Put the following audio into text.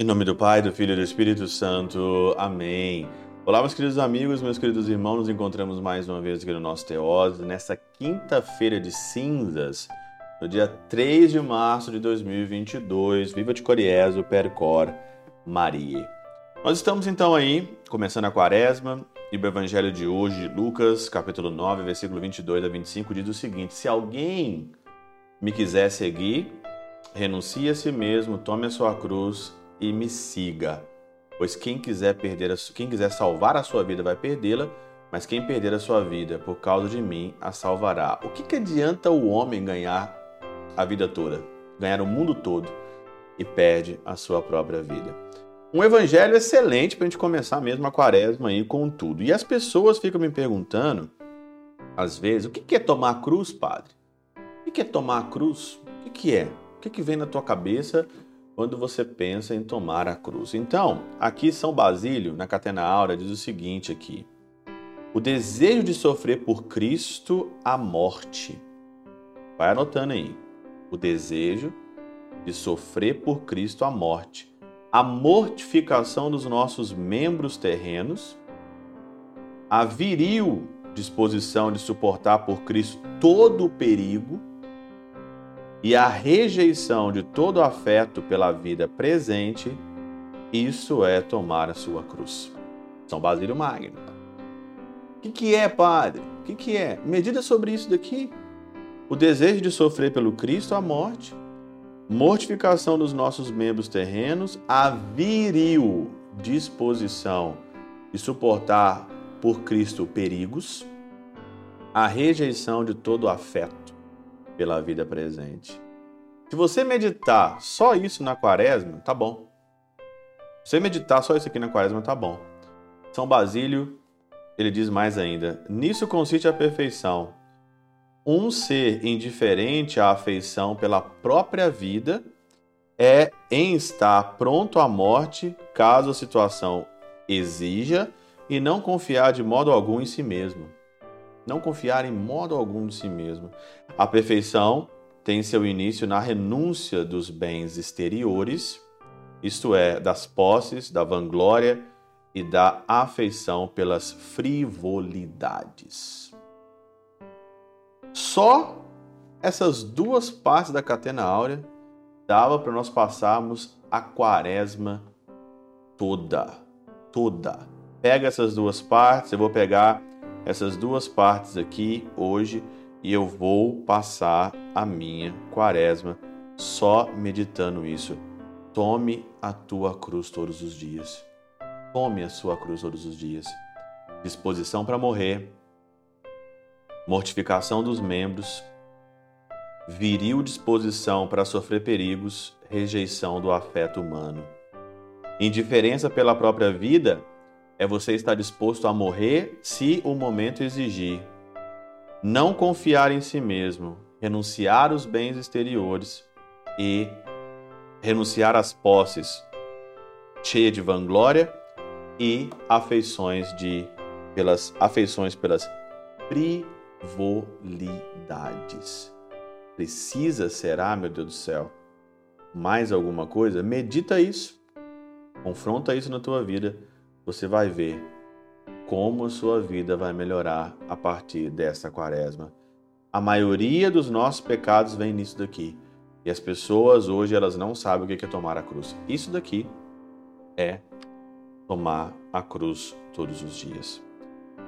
Em nome do Pai, do Filho e do Espírito Santo. Amém. Olá, meus queridos amigos, meus queridos irmãos, nos encontramos mais uma vez aqui no nosso Teose, nessa quinta-feira de cinzas, no dia 3 de março de 2022. Viva de Coriezo, Percor, Maria. Nós estamos então aí, começando a quaresma, e o evangelho de hoje, Lucas, capítulo 9, versículo 22 a 25, diz o seguinte: Se alguém me quiser seguir, renuncie a si mesmo, tome a sua cruz e me siga. Pois quem quiser perder, a, quem quiser salvar a sua vida vai perdê-la, mas quem perder a sua vida por causa de mim a salvará. O que, que adianta o homem ganhar a vida toda, ganhar o mundo todo e perde a sua própria vida? Um evangelho excelente para a gente começar mesmo a quaresma aí com tudo. E as pessoas ficam me perguntando, às vezes, o que é tomar a cruz, padre? O que é tomar a cruz? O que é? O que vem na tua cabeça quando você pensa em tomar a cruz. Então, aqui São Basílio, na Catena Áurea, diz o seguinte aqui: O desejo de sofrer por Cristo a morte. Vai anotando aí. O desejo de sofrer por Cristo a morte. A mortificação dos nossos membros terrenos. A viril disposição de suportar por Cristo todo o perigo e a rejeição de todo afeto pela vida presente, isso é tomar a sua cruz. São Basílio Magno. O que, que é, padre? O que, que é? Medida sobre isso daqui. O desejo de sofrer pelo Cristo a morte, mortificação dos nossos membros terrenos, a viril disposição de suportar por Cristo perigos, a rejeição de todo afeto pela vida presente. Se você meditar só isso na quaresma, tá bom. Se você meditar só isso aqui na quaresma, tá bom. São Basílio, ele diz mais ainda: nisso consiste a perfeição. Um ser indiferente à afeição pela própria vida é em estar pronto à morte caso a situação exija e não confiar de modo algum em si mesmo não confiar em modo algum de si mesmo. A perfeição tem seu início na renúncia dos bens exteriores, isto é, das posses, da vanglória e da afeição pelas frivolidades. Só essas duas partes da catena áurea dava para nós passarmos a quaresma toda, toda. Pega essas duas partes, eu vou pegar essas duas partes aqui hoje e eu vou passar a minha quaresma só meditando isso. Tome a tua cruz todos os dias. Tome a sua cruz todos os dias. Disposição para morrer, mortificação dos membros, viril disposição para sofrer perigos, rejeição do afeto humano. Indiferença pela própria vida é você estar disposto a morrer se o momento exigir. Não confiar em si mesmo, renunciar aos bens exteriores e renunciar às posses cheia de vanglória e afeições de pelas afeições pelas frivolidades. Precisa será, meu Deus do céu, mais alguma coisa? Medita isso. Confronta isso na tua vida você vai ver como a sua vida vai melhorar a partir dessa quaresma. A maioria dos nossos pecados vem nisso daqui. E as pessoas hoje elas não sabem o que é tomar a cruz. Isso daqui é tomar a cruz todos os dias.